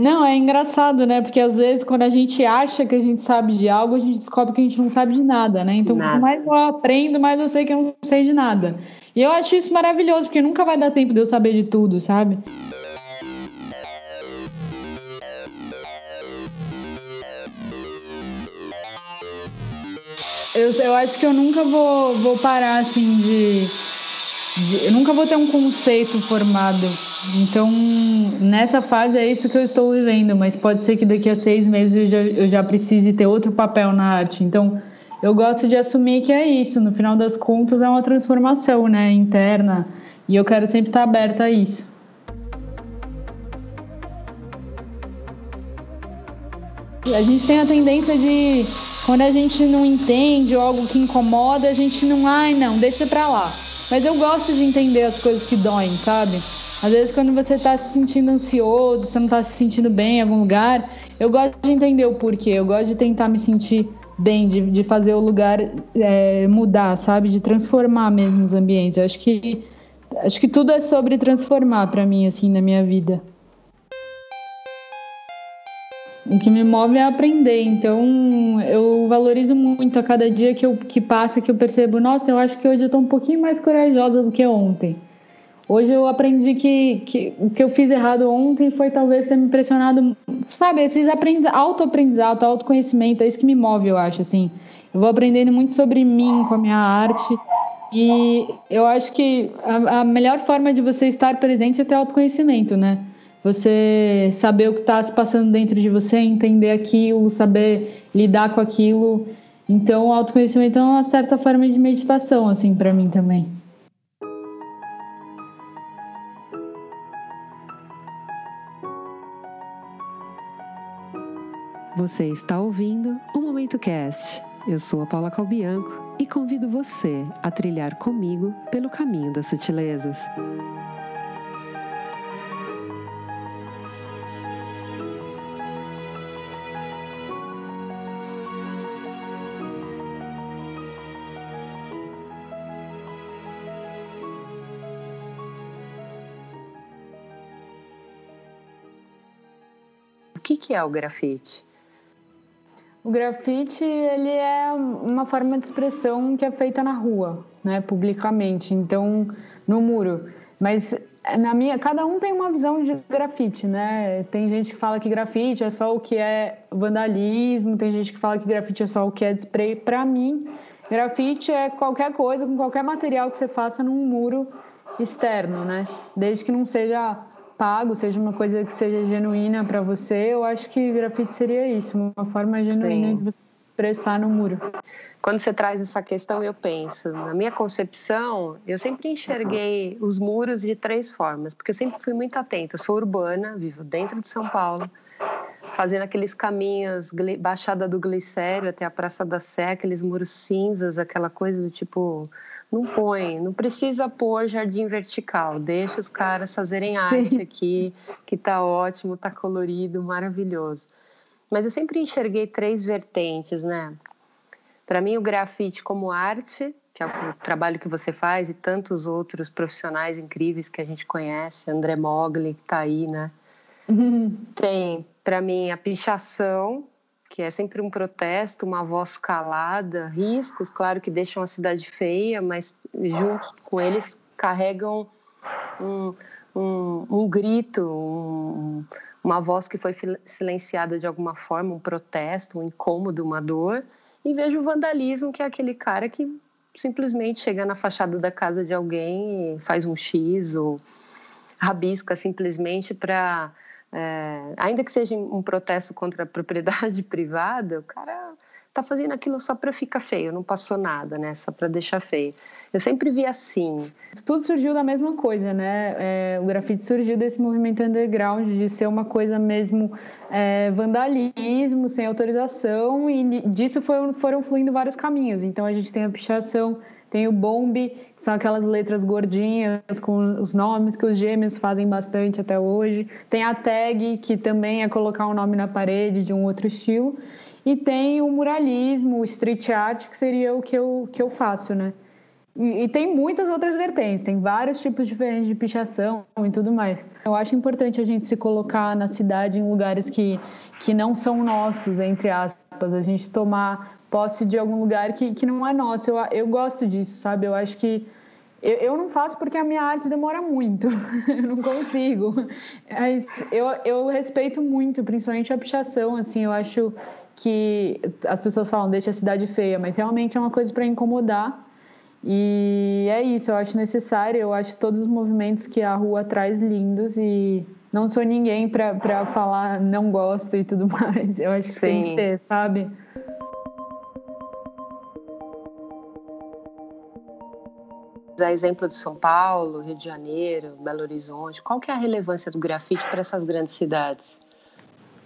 Não, é engraçado, né? Porque às vezes quando a gente acha que a gente sabe de algo, a gente descobre que a gente não sabe de nada, né? Então, nada. quanto mais eu aprendo, mais eu sei que eu não sei de nada. E eu acho isso maravilhoso, porque nunca vai dar tempo de eu saber de tudo, sabe? Eu, eu acho que eu nunca vou, vou parar assim de, de. Eu nunca vou ter um conceito formado. Então, nessa fase é isso que eu estou vivendo, mas pode ser que daqui a seis meses eu já, eu já precise ter outro papel na arte. Então, eu gosto de assumir que é isso. No final das contas, é uma transformação né, interna. E eu quero sempre estar aberta a isso. A gente tem a tendência de, quando a gente não entende algo que incomoda, a gente não, ai não, deixa pra lá. Mas eu gosto de entender as coisas que doem, sabe? Às vezes, quando você está se sentindo ansioso, você não está se sentindo bem em algum lugar, eu gosto de entender o porquê. Eu gosto de tentar me sentir bem, de, de fazer o lugar é, mudar, sabe? De transformar mesmo os ambientes. Eu acho que acho que tudo é sobre transformar para mim, assim, na minha vida. O que me move é aprender, então eu valorizo muito a cada dia que, eu, que passa que eu percebo, nossa, eu acho que hoje eu tô um pouquinho mais corajosa do que ontem. Hoje eu aprendi que, que o que eu fiz errado ontem foi talvez ter me impressionado, sabe, esses auto-aprendizado, autoconhecimento, é isso que me move, eu acho, assim. Eu vou aprendendo muito sobre mim com a minha arte e eu acho que a, a melhor forma de você estar presente é ter autoconhecimento, né? Você saber o que está se passando dentro de você, entender aquilo, saber lidar com aquilo. Então, o autoconhecimento é uma certa forma de meditação, assim, para mim também. Você está ouvindo o Momento Cast. Eu sou a Paula Calbianco e convido você a trilhar comigo pelo caminho das sutilezas. O que, é o grafite? O grafite ele é uma forma de expressão que é feita na rua, né, publicamente. Então, no muro. Mas na minha, cada um tem uma visão de grafite, né? Tem gente que fala que grafite é só o que é vandalismo, tem gente que fala que grafite é só o que é spray. Para mim, grafite é qualquer coisa com qualquer material que você faça num muro externo, né? Desde que não seja pago, seja uma coisa que seja genuína para você, eu acho que grafite seria isso, uma forma genuína Sim. de você expressar no muro. Quando você traz essa questão, eu penso, na minha concepção, eu sempre enxerguei os muros de três formas, porque eu sempre fui muito atenta. Eu sou urbana, vivo dentro de São Paulo, fazendo aqueles caminhos, Baixada do Glicério até a Praça da Sé, aqueles muros cinzas, aquela coisa do tipo não põe, não precisa pôr jardim vertical, deixa os caras fazerem arte Sim. aqui, que tá ótimo, tá colorido, maravilhoso. Mas eu sempre enxerguei três vertentes, né? Para mim, o grafite como arte, que é o trabalho que você faz, e tantos outros profissionais incríveis que a gente conhece, André Mogli, que tá aí, né? Uhum. Tem, para mim, a pichação, que é sempre um protesto, uma voz calada, riscos, claro que deixam a cidade feia, mas junto com eles carregam um, um, um grito, um, uma voz que foi silenciada de alguma forma, um protesto, um incômodo, uma dor. E vejo o vandalismo, que é aquele cara que simplesmente chega na fachada da casa de alguém e faz um X ou rabisca simplesmente para é, ainda que seja um protesto contra a propriedade privada, o cara tá fazendo aquilo só para ficar feio, não passou nada, né? Só para deixar feio. Eu sempre vi assim. Tudo surgiu da mesma coisa, né? É, o grafite surgiu desse movimento underground de ser uma coisa mesmo é, vandalismo, sem autorização, e disso foram, foram fluindo vários caminhos. Então a gente tem a pichação, tem o bombe, que são aquelas letras gordinhas com os nomes que os gêmeos fazem bastante até hoje. Tem a tag, que também é colocar um nome na parede de um outro estilo. E tem o muralismo, o street art, que seria o que eu, que eu faço, né? E, e, tem muitas outras vertentes, tem vários tipos diferentes de pichação e tudo mais. Eu acho importante a gente se colocar na cidade em lugares que, que não são nossos, entre aspas, a gente tomar posse de algum lugar que, que não é nosso. Eu, eu gosto disso, sabe? Eu acho que eu, eu não faço porque a minha arte demora muito, eu não consigo. Mas eu, eu respeito muito, principalmente a pichação, assim, eu acho que as pessoas falam deixa a cidade feia, mas realmente é uma coisa para incomodar. E é isso, eu acho necessário, eu acho todos os movimentos que a rua traz lindos e não sou ninguém para falar não gosto e tudo mais. Eu acho que Sim. tem que ter, sabe? Dar exemplo de São Paulo, Rio de Janeiro, Belo Horizonte, qual que é a relevância do grafite para essas grandes cidades?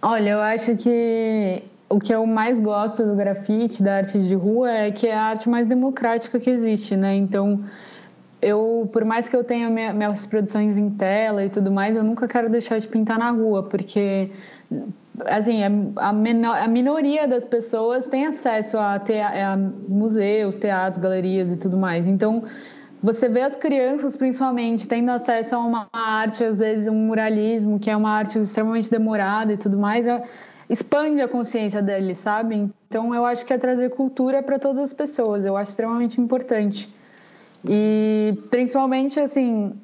Olha, eu acho que o que eu mais gosto do grafite, da arte de rua, é que é a arte mais democrática que existe, né? Então, eu, por mais que eu tenha minhas produções em tela e tudo mais, eu nunca quero deixar de pintar na rua, porque assim a, menor, a minoria das pessoas tem acesso a, te, a museus, teatros, galerias e tudo mais. Então você vê as crianças, principalmente, tendo acesso a uma arte, às vezes um muralismo, que é uma arte extremamente demorada e tudo mais, é, expande a consciência deles, sabe? Então, eu acho que é trazer cultura para todas as pessoas, eu acho extremamente importante. E, principalmente, assim,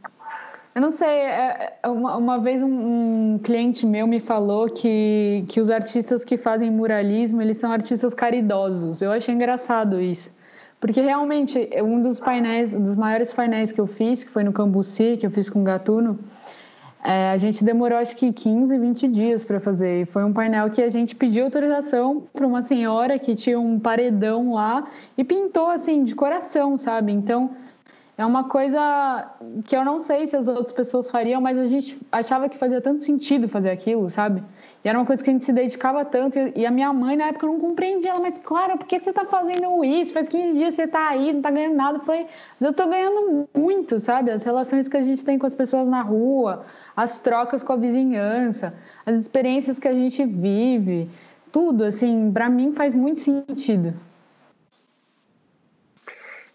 eu não sei, é, é, uma, uma vez um, um, cliente meu me falou que, que os artistas que fazem muralismo, eles são artistas caridosos. Eu achei engraçado isso. Porque realmente, um dos painéis, um dos maiores painéis que eu fiz, que foi no Cambuci, que eu fiz com o Gatuno, é, a gente demorou acho que 15, 20 dias para fazer. E foi um painel que a gente pediu autorização para uma senhora que tinha um paredão lá e pintou assim, de coração, sabe? Então, é uma coisa que eu não sei se as outras pessoas fariam, mas a gente achava que fazia tanto sentido fazer aquilo, sabe? E era uma coisa que a gente se dedicava tanto. E a minha mãe, na época, não compreendia. Ela, mas, Clara, por que você tá fazendo isso? Faz 15 dias você tá aí, não tá ganhando nada. Eu falei, mas eu tô ganhando muito, sabe? As relações que a gente tem com as pessoas na rua, as trocas com a vizinhança, as experiências que a gente vive. Tudo, assim, para mim faz muito sentido.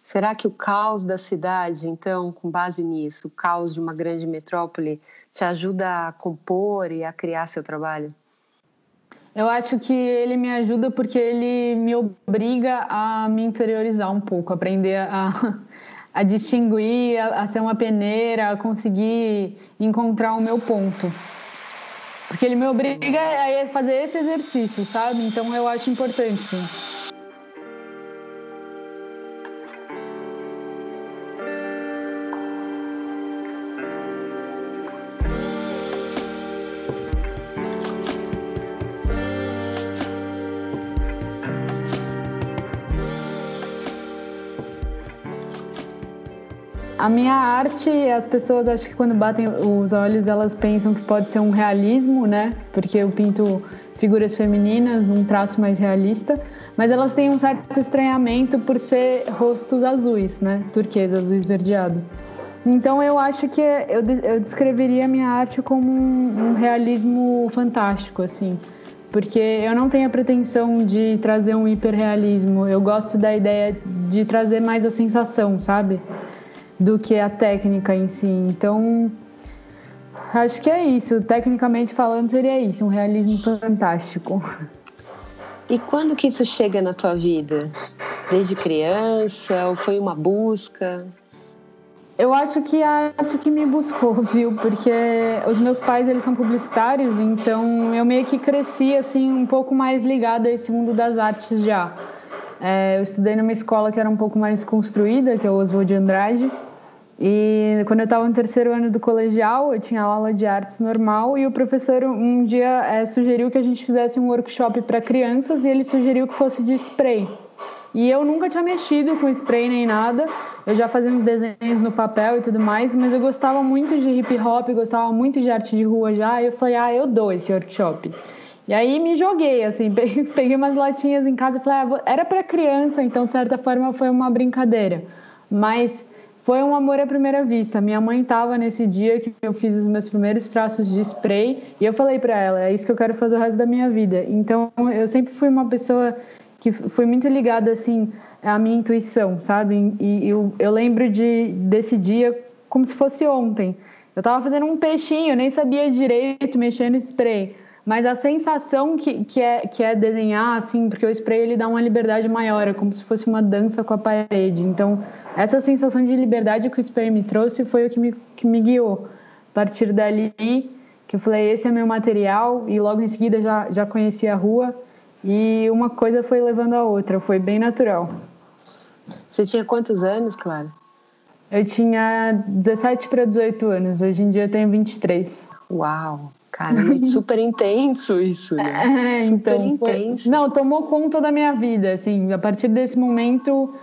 Será que o caos da cidade, então, com base nisso, o caos de uma grande metrópole, te ajuda a compor e a criar seu trabalho? Eu acho que ele me ajuda porque ele me obriga a me interiorizar um pouco, aprender a, a distinguir, a, a ser uma peneira, a conseguir encontrar o meu ponto. Porque ele me obriga a fazer esse exercício, sabe? Então eu acho importante. A minha arte, as pessoas acho que quando batem os olhos, elas pensam que pode ser um realismo, né? Porque eu pinto figuras femininas, um traço mais realista, mas elas têm um certo estranhamento por ser rostos azuis, né? Turquesa, azul esverdeado. Então eu acho que eu, eu descreveria a minha arte como um, um realismo fantástico, assim porque eu não tenho a pretensão de trazer um hiperrealismo. Eu gosto da ideia de trazer mais a sensação, sabe? Do que a técnica em si. Então, acho que é isso. Tecnicamente falando, seria isso, um realismo fantástico. E quando que isso chega na tua vida? Desde criança ou foi uma busca? Eu acho que acho que me buscou, viu? Porque os meus pais eles são publicitários, então eu meio que cresci assim um pouco mais ligada a esse mundo das artes já. É, eu estudei numa escola que era um pouco mais construída, que é o Oswald de Andrade. E quando eu estava no terceiro ano do colegial, eu tinha aula de artes normal e o professor um dia é, sugeriu que a gente fizesse um workshop para crianças e ele sugeriu que fosse de spray. E eu nunca tinha mexido com spray nem nada, eu já fazia uns desenhos no papel e tudo mais, mas eu gostava muito de hip hop, gostava muito de arte de rua já, e eu falei, ah, eu dou esse workshop. E aí me joguei, assim, peguei umas latinhas em casa e falei, ah, era para criança, então de certa forma foi uma brincadeira. Mas foi um amor à primeira vista. Minha mãe estava nesse dia que eu fiz os meus primeiros traços de spray e eu falei para ela, é isso que eu quero fazer o resto da minha vida. Então, eu sempre fui uma pessoa que fui muito ligada assim a minha intuição, sabe? E eu, eu lembro de, desse dia como se fosse ontem. Eu estava fazendo um peixinho, nem sabia direito mexer no spray. Mas a sensação que, que, é, que é desenhar, assim, porque o spray ele dá uma liberdade maior, é como se fosse uma dança com a parede. Então, essa sensação de liberdade que o spray me trouxe foi o que me, que me guiou. A partir dali, que eu falei, esse é meu material, e logo em seguida já, já conheci a rua, e uma coisa foi levando a outra, foi bem natural. Você tinha quantos anos, Clara? Eu tinha 17 para 18 anos, hoje em dia eu tenho 23. Uau! Cara, super intenso isso, né? É, super então, intenso. Foi... Não, tomou conta da minha vida, assim, a partir desse momento,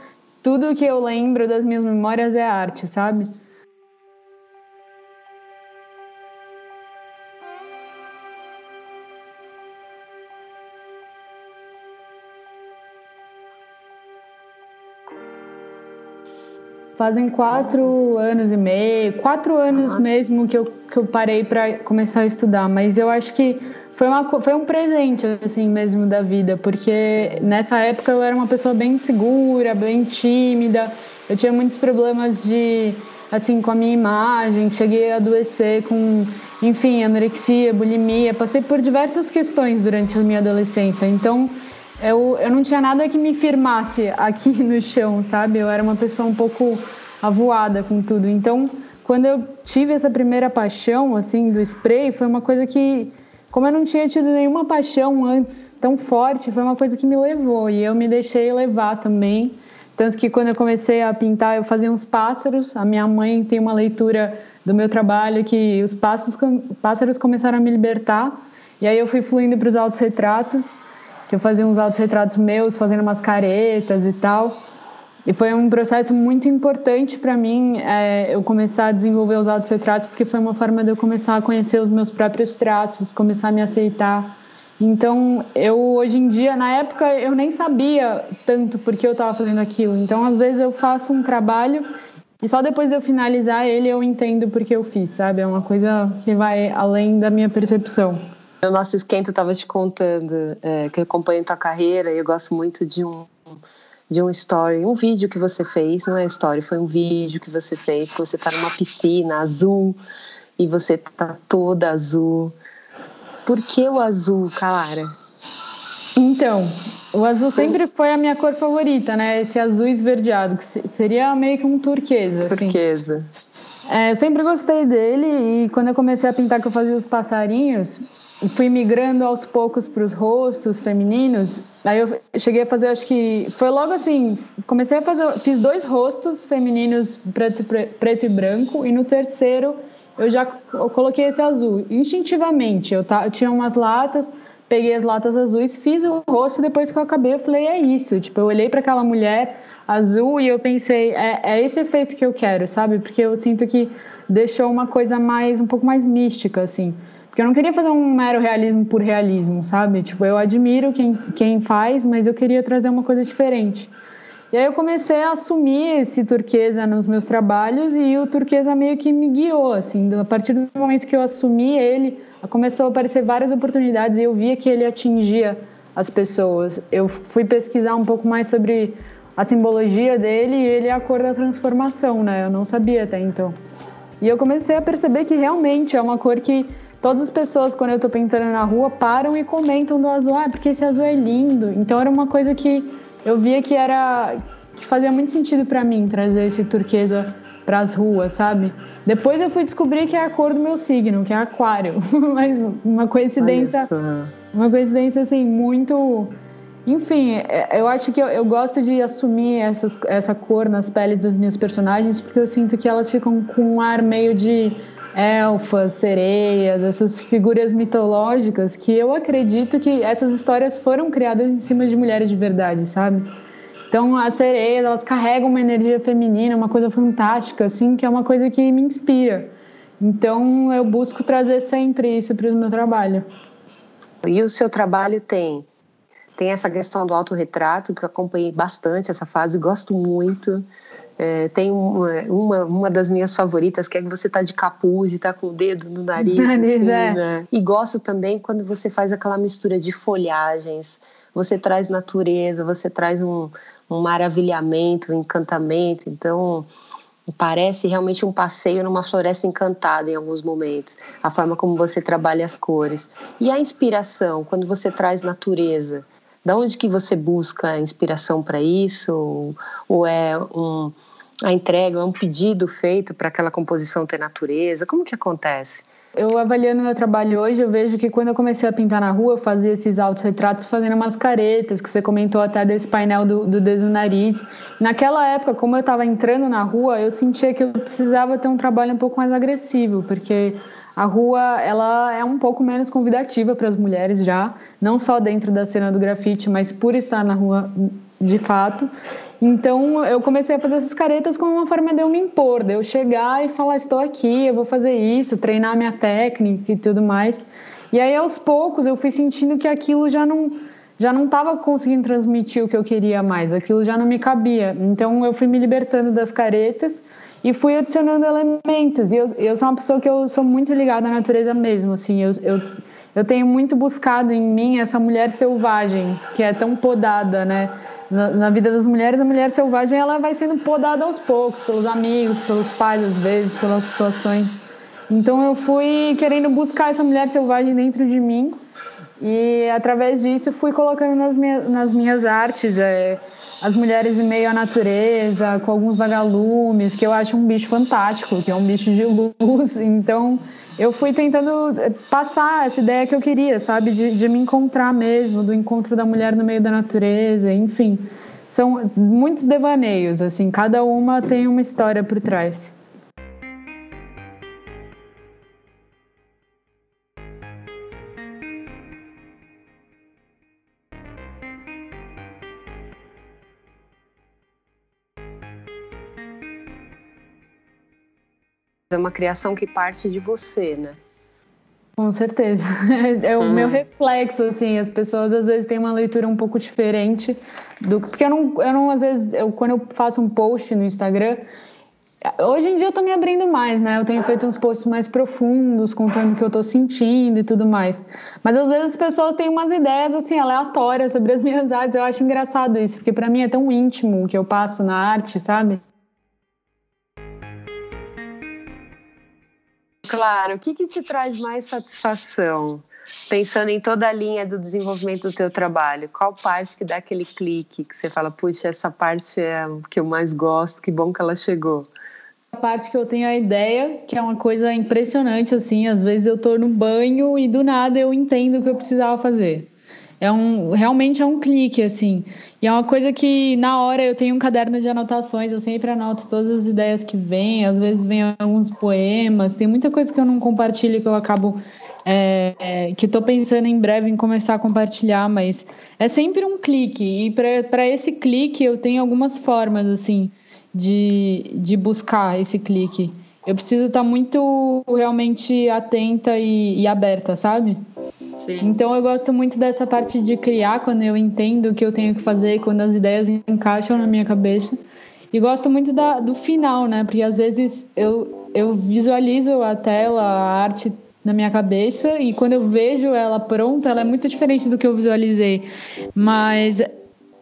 tudo que eu lembro das minhas memórias é arte, sabe? Fazem quatro anos e meio, quatro anos mesmo que eu, que eu parei para começar a estudar, mas eu acho que foi, uma, foi um presente, assim, mesmo da vida, porque nessa época eu era uma pessoa bem segura, bem tímida, eu tinha muitos problemas de, assim, com a minha imagem, cheguei a adoecer com, enfim, anorexia, bulimia, passei por diversas questões durante a minha adolescência, então eu, eu não tinha nada que me firmasse aqui no chão, sabe? Eu era uma pessoa um pouco avoada com tudo. Então, quando eu tive essa primeira paixão, assim, do spray, foi uma coisa que, como eu não tinha tido nenhuma paixão antes tão forte, foi uma coisa que me levou e eu me deixei levar também. Tanto que quando eu comecei a pintar, eu fazia uns pássaros. A minha mãe tem uma leitura do meu trabalho que os pássaros começaram a me libertar. E aí eu fui fluindo para os autorretratos eu fazia uns autorretratos meus, fazendo umas caretas e tal. E foi um processo muito importante para mim é, eu começar a desenvolver os autorretratos, porque foi uma forma de eu começar a conhecer os meus próprios traços, começar a me aceitar. Então, eu hoje em dia, na época, eu nem sabia tanto porque eu estava fazendo aquilo. Então, às vezes eu faço um trabalho e só depois de eu finalizar ele eu entendo porque eu fiz, sabe? É uma coisa que vai além da minha percepção. O nosso esquenta estava te contando é, que eu acompanho tua carreira e eu gosto muito de um de um story, um vídeo que você fez, não é story, foi um vídeo que você fez, que você está numa piscina azul e você tá toda azul. Por que o azul, Clara? Então, o azul sempre foi a minha cor favorita, né? Esse azul esverdeado, que seria meio que um turquesa. Assim. Turquesa. Assim. É, eu sempre gostei dele e quando eu comecei a pintar que eu fazia os passarinhos, fui migrando aos poucos para os rostos femininos. Aí eu cheguei a fazer, acho que foi logo assim, comecei a fazer, fiz dois rostos femininos preto, preto e branco e no terceiro eu já coloquei esse azul instintivamente. Eu, eu tinha umas latas, peguei as latas azuis, fiz o rosto depois que eu acabei eu falei é isso. Tipo, eu olhei para aquela mulher azul e eu pensei é, é esse efeito que eu quero, sabe? Porque eu sinto que deixou uma coisa mais um pouco mais mística assim. Porque eu não queria fazer um mero realismo por realismo, sabe? Tipo, eu admiro quem, quem faz, mas eu queria trazer uma coisa diferente. E aí eu comecei a assumir esse turquesa nos meus trabalhos e o turquesa meio que me guiou, assim. A partir do momento que eu assumi ele, começou a aparecer várias oportunidades e eu via que ele atingia as pessoas. Eu fui pesquisar um pouco mais sobre a simbologia dele e ele é a cor da transformação, né? Eu não sabia até então. E eu comecei a perceber que realmente é uma cor que Todas as pessoas, quando eu tô pintando na rua, param e comentam do azul. Ah, porque esse azul é lindo. Então era uma coisa que eu via que era. que fazia muito sentido para mim trazer esse turquesa para as ruas, sabe? Depois eu fui descobrir que é a cor do meu signo, que é aquário. Mas uma coincidência. Uma coincidência assim, muito. Enfim, é, eu acho que eu, eu gosto de assumir essas, essa cor nas peles das minhas personagens porque eu sinto que elas ficam com um ar meio de elfas, sereias, essas figuras mitológicas que eu acredito que essas histórias foram criadas em cima de mulheres de verdade, sabe? Então, as sereias, elas carregam uma energia feminina, uma coisa fantástica, assim, que é uma coisa que me inspira. Então, eu busco trazer sempre isso para o meu trabalho. E o seu trabalho tem tem essa questão do autorretrato, que eu acompanhei bastante essa fase, gosto muito. É, tem uma, uma, uma, das minhas favoritas, que é que você tá de capuz e tá com o dedo no nariz. nariz assim, é. né? E gosto também quando você faz aquela mistura de folhagens, você traz natureza, você traz um, um maravilhamento, um encantamento. Então, parece realmente um passeio numa floresta encantada em alguns momentos. A forma como você trabalha as cores. E a inspiração, quando você traz natureza, da onde que você busca a inspiração para isso? Ou é um, a entrega, é um pedido feito para aquela composição ter natureza? Como que acontece? Eu avaliando meu trabalho hoje, eu vejo que quando eu comecei a pintar na rua, eu fazia esses autorretratos fazendo umas caretas, que você comentou até desse painel do, do dedo do nariz. Naquela época, como eu estava entrando na rua, eu sentia que eu precisava ter um trabalho um pouco mais agressivo, porque a rua ela é um pouco menos convidativa para as mulheres já, não só dentro da cena do grafite, mas por estar na rua de fato. Então eu comecei a fazer essas caretas como uma forma de eu me impor, de eu chegar e falar: estou aqui, eu vou fazer isso, treinar minha técnica e tudo mais. E aí aos poucos eu fui sentindo que aquilo já não já não estava conseguindo transmitir o que eu queria mais, aquilo já não me cabia. Então eu fui me libertando das caretas e fui adicionando elementos. E eu, eu sou uma pessoa que eu sou muito ligada à natureza mesmo, assim, eu, eu, eu tenho muito buscado em mim essa mulher selvagem, que é tão podada, né? na, vida das mulheres, a mulher selvagem ela vai sendo podada aos poucos, pelos amigos, pelos pais, às vezes, pelas situações. Então eu fui querendo buscar essa mulher selvagem dentro de mim e através disso fui colocando nas minhas, nas minhas artes é, as mulheres em meio à natureza, com alguns vagalumes, que eu acho um bicho fantástico, que é um bicho de luz. Então eu fui tentando eh, passar essa ideia que eu queria, sabe? De, de me encontrar mesmo, do encontro da mulher no meio da natureza, enfim. São muitos devaneios, assim, cada uma tem uma história por trás. É uma criação que parte de você, né? Com certeza. É o hum. meu reflexo, assim. As pessoas às vezes têm uma leitura um pouco diferente do porque eu não, eu não às vezes, eu, quando eu faço um post no Instagram, hoje em dia eu tô me abrindo mais, né? Eu tenho feito uns posts mais profundos, contando o que eu tô sentindo e tudo mais. Mas às vezes as pessoas têm umas ideias assim aleatórias sobre as minhas artes. Eu acho engraçado isso, porque para mim é tão íntimo o que eu passo na arte, sabe? Claro. O que, que te traz mais satisfação? Pensando em toda a linha do desenvolvimento do teu trabalho, qual parte que dá aquele clique que você fala, puxa, essa parte é que eu mais gosto, que bom que ela chegou? A parte que eu tenho a ideia, que é uma coisa impressionante, assim, às vezes eu tô no banho e do nada eu entendo o que eu precisava fazer. É um, realmente é um clique, assim. E é uma coisa que, na hora, eu tenho um caderno de anotações, eu sempre anoto todas as ideias que vêm, às vezes vem alguns poemas, tem muita coisa que eu não compartilho que eu acabo. É, é, que estou pensando em breve em começar a compartilhar, mas é sempre um clique, e para esse clique eu tenho algumas formas, assim, de, de buscar esse clique. Eu preciso estar tá muito realmente atenta e, e aberta, sabe? Então eu gosto muito dessa parte de criar quando eu entendo o que eu tenho que fazer, quando as ideias encaixam na minha cabeça. E gosto muito da, do final, né? Porque às vezes eu, eu visualizo a tela, a arte na minha cabeça e quando eu vejo ela pronta, ela é muito diferente do que eu visualizei. Mas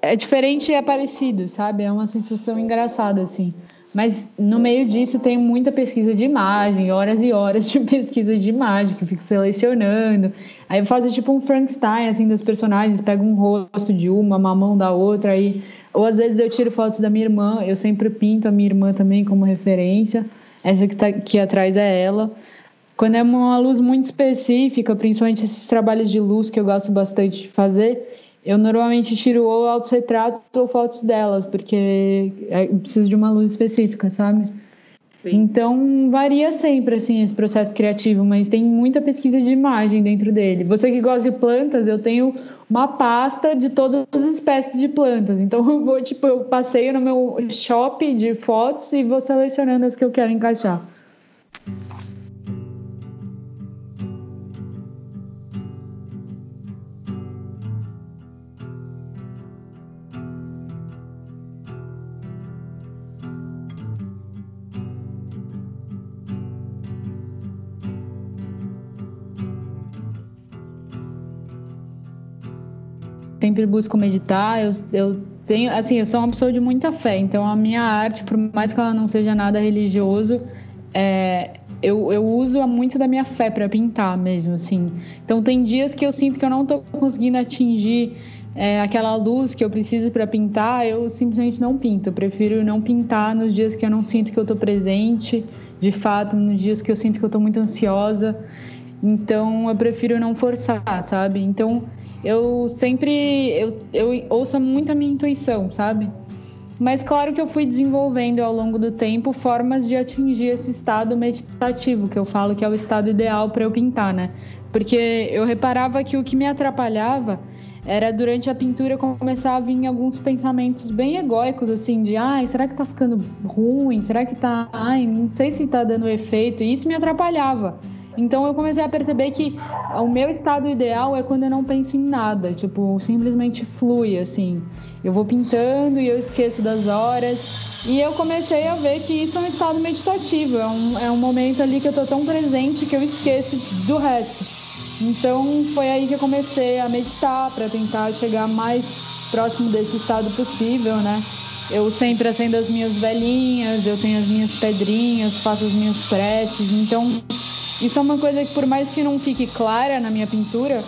é diferente e é parecido, sabe? É uma sensação engraçada, assim. Mas no meio disso tem muita pesquisa de imagem, horas e horas de pesquisa de imagem, que eu fico selecionando. Aí eu faço tipo um Frankenstein, assim, dos personagens, pego um rosto de uma, uma mão da outra, aí... Ou às vezes eu tiro fotos da minha irmã, eu sempre pinto a minha irmã também como referência. Essa que tá aqui atrás é ela. Quando é uma luz muito específica, principalmente esses trabalhos de luz que eu gosto bastante de fazer, eu normalmente tiro ou autorretratos ou fotos delas, porque é, eu preciso de uma luz específica, sabe? Sim. Então varia sempre assim esse processo criativo, mas tem muita pesquisa de imagem dentro dele. Você que gosta de plantas, eu tenho uma pasta de todas as espécies de plantas. Então eu vou tipo, eu passeio no meu shop de fotos e vou selecionando as que eu quero encaixar. Sempre busco meditar. Eu, eu tenho, assim, eu sou uma pessoa de muita fé, então a minha arte, por mais que ela não seja nada religioso, é, eu, eu uso muito da minha fé para pintar mesmo, assim. Então tem dias que eu sinto que eu não estou conseguindo atingir é, aquela luz que eu preciso para pintar, eu simplesmente não pinto. Eu prefiro não pintar nos dias que eu não sinto que eu estou presente, de fato, nos dias que eu sinto que eu estou muito ansiosa. Então eu prefiro não forçar, sabe? Então eu sempre eu, eu ouço muito a minha intuição, sabe? Mas claro que eu fui desenvolvendo ao longo do tempo formas de atingir esse estado meditativo, que eu falo que é o estado ideal para eu pintar, né? Porque eu reparava que o que me atrapalhava era durante a pintura começar a vir alguns pensamentos bem egóicos, assim, de ai, será que tá ficando ruim? Será que tá. Ai, não sei se tá dando efeito. E isso me atrapalhava. Então eu comecei a perceber que o meu estado ideal é quando eu não penso em nada, tipo, simplesmente flui assim. Eu vou pintando e eu esqueço das horas. E eu comecei a ver que isso é um estado meditativo, é um, é um momento ali que eu tô tão presente que eu esqueço do resto. Então foi aí que eu comecei a meditar para tentar chegar mais próximo desse estado possível, né? Eu sempre acendo as minhas velhinhas, eu tenho as minhas pedrinhas, faço as minhas preces. Então isso é uma coisa que, por mais que não fique clara na minha pintura,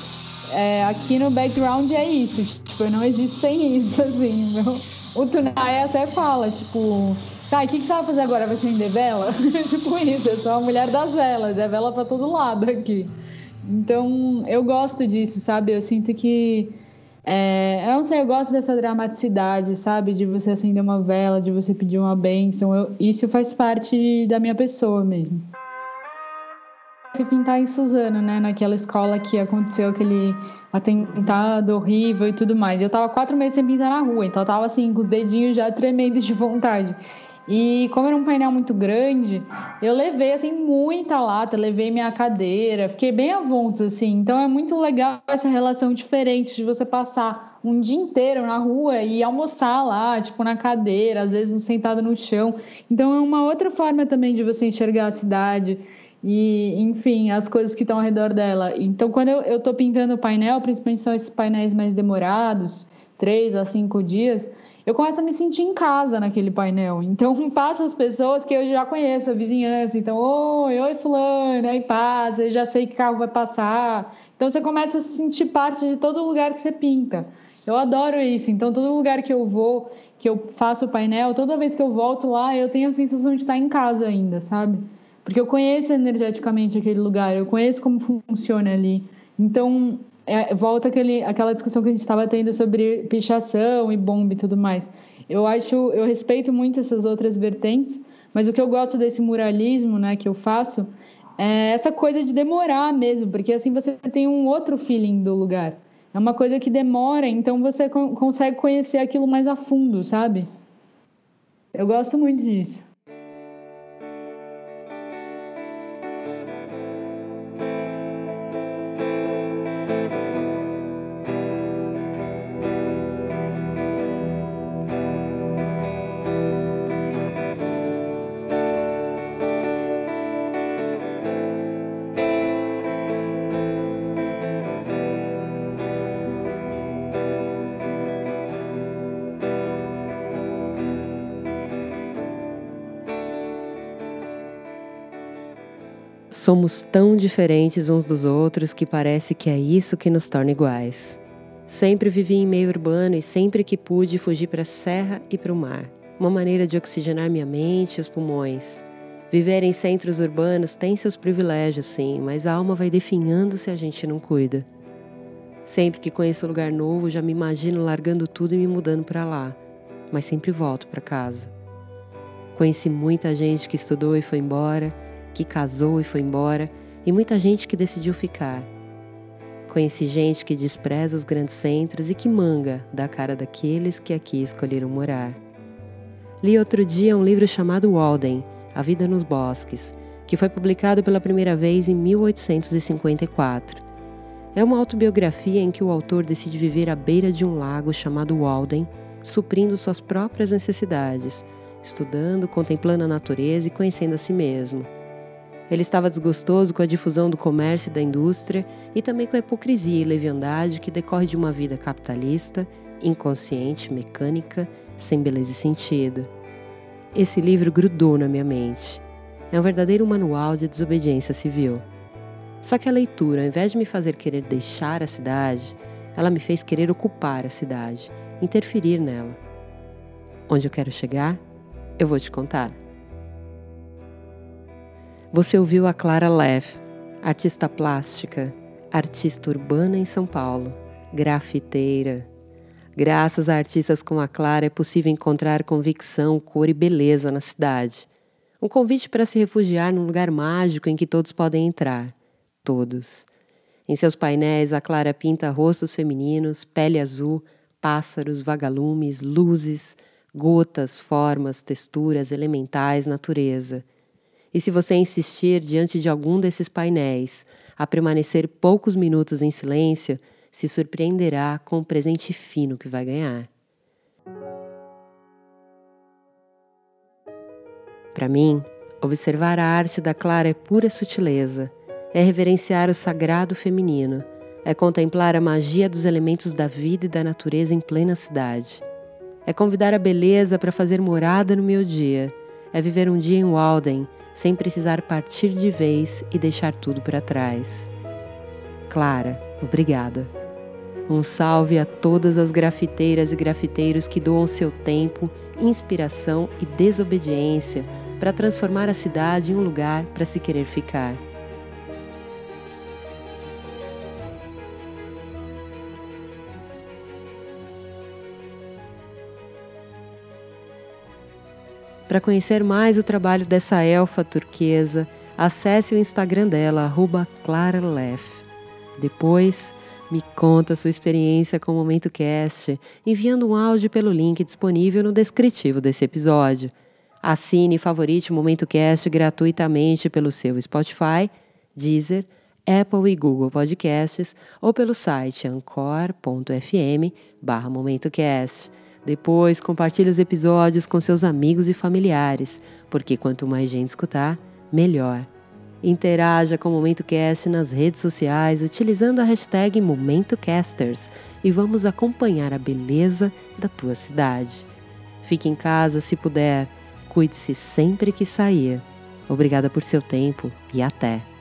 é, aqui no background é isso. Tipo, não existe sem isso, assim. Meu. O Tunai até fala, tipo, tá, o que, que você vai fazer agora? Vai acender vela? tipo isso, eu sou a mulher das velas, é vela pra todo lado aqui. Então, eu gosto disso, sabe? Eu sinto que. É, eu não sei, eu gosto dessa dramaticidade, sabe? De você acender uma vela, de você pedir uma bênção. Eu, isso faz parte da minha pessoa mesmo pintar em Suzano, né? Naquela escola que aconteceu aquele atentado horrível e tudo mais. Eu tava quatro meses sem pintar na rua, então eu tava assim, com os dedinhos já tremendo de vontade. E como era um painel muito grande, eu levei assim muita lata, levei minha cadeira, fiquei bem avontos assim. Então é muito legal essa relação diferente de você passar um dia inteiro na rua e almoçar lá, tipo na cadeira, às vezes sentado no chão. Então é uma outra forma também de você enxergar a cidade e, enfim, as coisas que estão ao redor dela. Então, quando eu estou pintando o painel, principalmente são esses painéis mais demorados, três a cinco dias, eu começo a me sentir em casa naquele painel. Então, passa as pessoas que eu já conheço, a vizinhança. Então, oi, oi, fulano, aí passa, eu já sei que carro vai passar. Então, você começa a se sentir parte de todo lugar que você pinta. Eu adoro isso. Então, todo lugar que eu vou, que eu faço o painel, toda vez que eu volto lá, eu tenho a sensação de estar em casa ainda, sabe? Porque eu conheço energeticamente aquele lugar, eu conheço como funciona ali. Então, é, volta aquele, aquela discussão que a gente estava tendo sobre pichação e bomba e tudo mais. Eu acho, eu respeito muito essas outras vertentes, mas o que eu gosto desse muralismo, né, que eu faço, é essa coisa de demorar mesmo, porque assim você tem um outro feeling do lugar. É uma coisa que demora, então você consegue conhecer aquilo mais a fundo, sabe? Eu gosto muito disso. Somos tão diferentes uns dos outros que parece que é isso que nos torna iguais. Sempre vivi em meio urbano e sempre que pude fugi para a serra e para o mar. Uma maneira de oxigenar minha mente e os pulmões. Viver em centros urbanos tem seus privilégios, sim, mas a alma vai definhando se a gente não cuida. Sempre que conheço um lugar novo, já me imagino largando tudo e me mudando para lá, mas sempre volto para casa. Conheci muita gente que estudou e foi embora que casou e foi embora, e muita gente que decidiu ficar. Conheci gente que despreza os grandes centros e que manga da cara daqueles que aqui escolheram morar. Li outro dia um livro chamado Walden, A Vida nos Bosques, que foi publicado pela primeira vez em 1854. É uma autobiografia em que o autor decide viver à beira de um lago chamado Walden, suprindo suas próprias necessidades, estudando, contemplando a natureza e conhecendo a si mesmo. Ele estava desgostoso com a difusão do comércio e da indústria e também com a hipocrisia e leviandade que decorre de uma vida capitalista inconsciente, mecânica, sem beleza e sentido. Esse livro grudou na minha mente. É um verdadeiro manual de desobediência civil. Só que a leitura, ao invés de me fazer querer deixar a cidade, ela me fez querer ocupar a cidade, interferir nela. Onde eu quero chegar? Eu vou te contar. Você ouviu a Clara Leff, artista plástica, artista urbana em São Paulo, grafiteira. Graças a artistas como a Clara é possível encontrar convicção, cor e beleza na cidade. Um convite para se refugiar num lugar mágico em que todos podem entrar. Todos. Em seus painéis, a Clara pinta rostos femininos, pele azul, pássaros, vagalumes, luzes, gotas, formas, texturas, elementais, natureza. E se você insistir diante de algum desses painéis a permanecer poucos minutos em silêncio, se surpreenderá com o presente fino que vai ganhar. Para mim, observar a arte da Clara é pura sutileza, é reverenciar o sagrado feminino, é contemplar a magia dos elementos da vida e da natureza em plena cidade. É convidar a beleza para fazer morada no meu dia, é viver um dia em Walden sem precisar partir de vez e deixar tudo para trás. Clara, obrigada. Um salve a todas as grafiteiras e grafiteiros que doam seu tempo, inspiração e desobediência para transformar a cidade em um lugar para se querer ficar. Para conhecer mais o trabalho dessa elfa turquesa, acesse o Instagram dela, claralef. Depois, me conta sua experiência com o Momento Cast, enviando um áudio pelo link disponível no descritivo desse episódio. Assine e favorite o Momento Cast gratuitamente pelo seu Spotify, Deezer, Apple e Google Podcasts ou pelo site ancor.fm barra. Depois, compartilhe os episódios com seus amigos e familiares, porque quanto mais gente escutar, melhor. Interaja com o Momento Cast nas redes sociais utilizando a hashtag MomentoCasters e vamos acompanhar a beleza da tua cidade. Fique em casa se puder, cuide-se sempre que sair. Obrigada por seu tempo e até!